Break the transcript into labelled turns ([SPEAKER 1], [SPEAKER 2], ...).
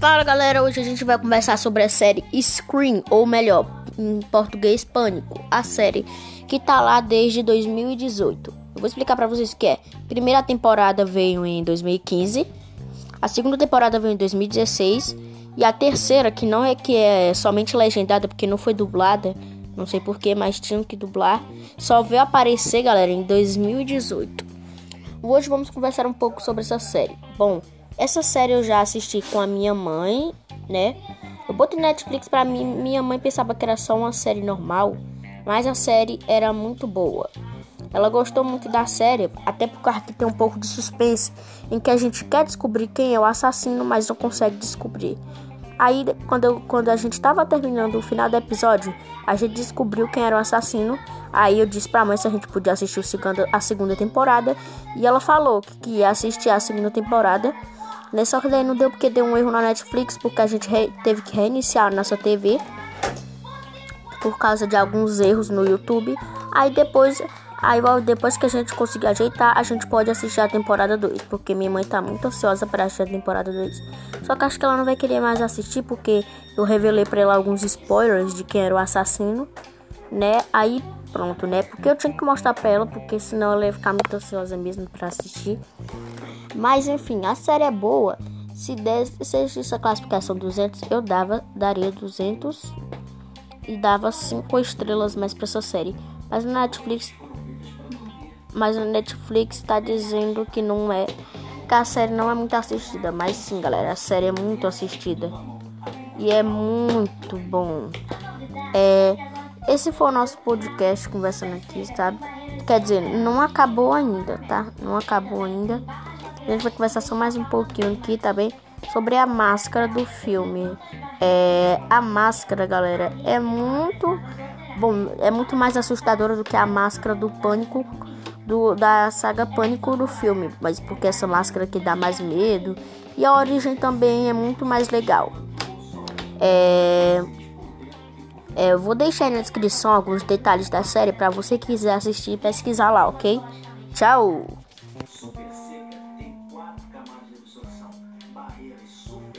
[SPEAKER 1] Fala galera, hoje a gente vai conversar sobre a série Scream, ou melhor, em português Pânico, a série que tá lá desde 2018. Eu vou explicar para vocês o que é. Primeira temporada veio em 2015, a segunda temporada veio em 2016 e a terceira, que não é que é somente legendada porque não foi dublada, não sei porquê, mas tinham que dublar, só veio aparecer, galera, em 2018. Hoje vamos conversar um pouco sobre essa série. Bom, essa série eu já assisti com a minha mãe, né? Eu botei Netflix pra mim, minha mãe pensava que era só uma série normal, mas a série era muito boa. Ela gostou muito da série, até por causa que tem um pouco de suspense, em que a gente quer descobrir quem é o assassino, mas não consegue descobrir. Aí, quando, eu, quando a gente tava terminando o final do episódio, a gente descobriu quem era o assassino. Aí eu disse pra mãe se a gente podia assistir segundo, a segunda temporada. E ela falou que ia assistir a segunda temporada. Né? Só que daí não deu porque deu um erro na Netflix, porque a gente teve que reiniciar a nossa TV por causa de alguns erros no YouTube. Aí depois, aí depois que a gente conseguir ajeitar, a gente pode assistir a temporada 2, porque minha mãe tá muito ansiosa para assistir a temporada 2. Só que acho que ela não vai querer mais assistir porque eu revelei para ela alguns spoilers de quem era o assassino, né? Aí pronto, né? Porque eu tinha que mostrar pra ela, porque senão ela ia ficar muito ansiosa mesmo para assistir. Mas enfim, a série é boa. Se desse essa classificação 200, eu dava, daria 200 e dava 5 estrelas mais para essa série. Mas na Netflix, mas a Netflix tá dizendo que não é, que a série não é muito assistida. Mas sim, galera, a série é muito assistida e é muito bom. É, esse foi o nosso podcast conversando aqui, sabe? Quer dizer, não acabou ainda, tá? Não acabou ainda. A gente vai conversar só mais um pouquinho aqui, tá bem? Sobre a máscara do filme. É, a máscara, galera, é muito bom, é muito mais assustadora do que a máscara do pânico do, da saga Pânico do filme, mas porque essa máscara que dá mais medo e a origem também é muito mais legal. É, é, eu vou deixar aí na descrição alguns detalhes da série para você quiser assistir e pesquisar lá, ok? Tchau! Super seca tem quatro camadas de absorção, super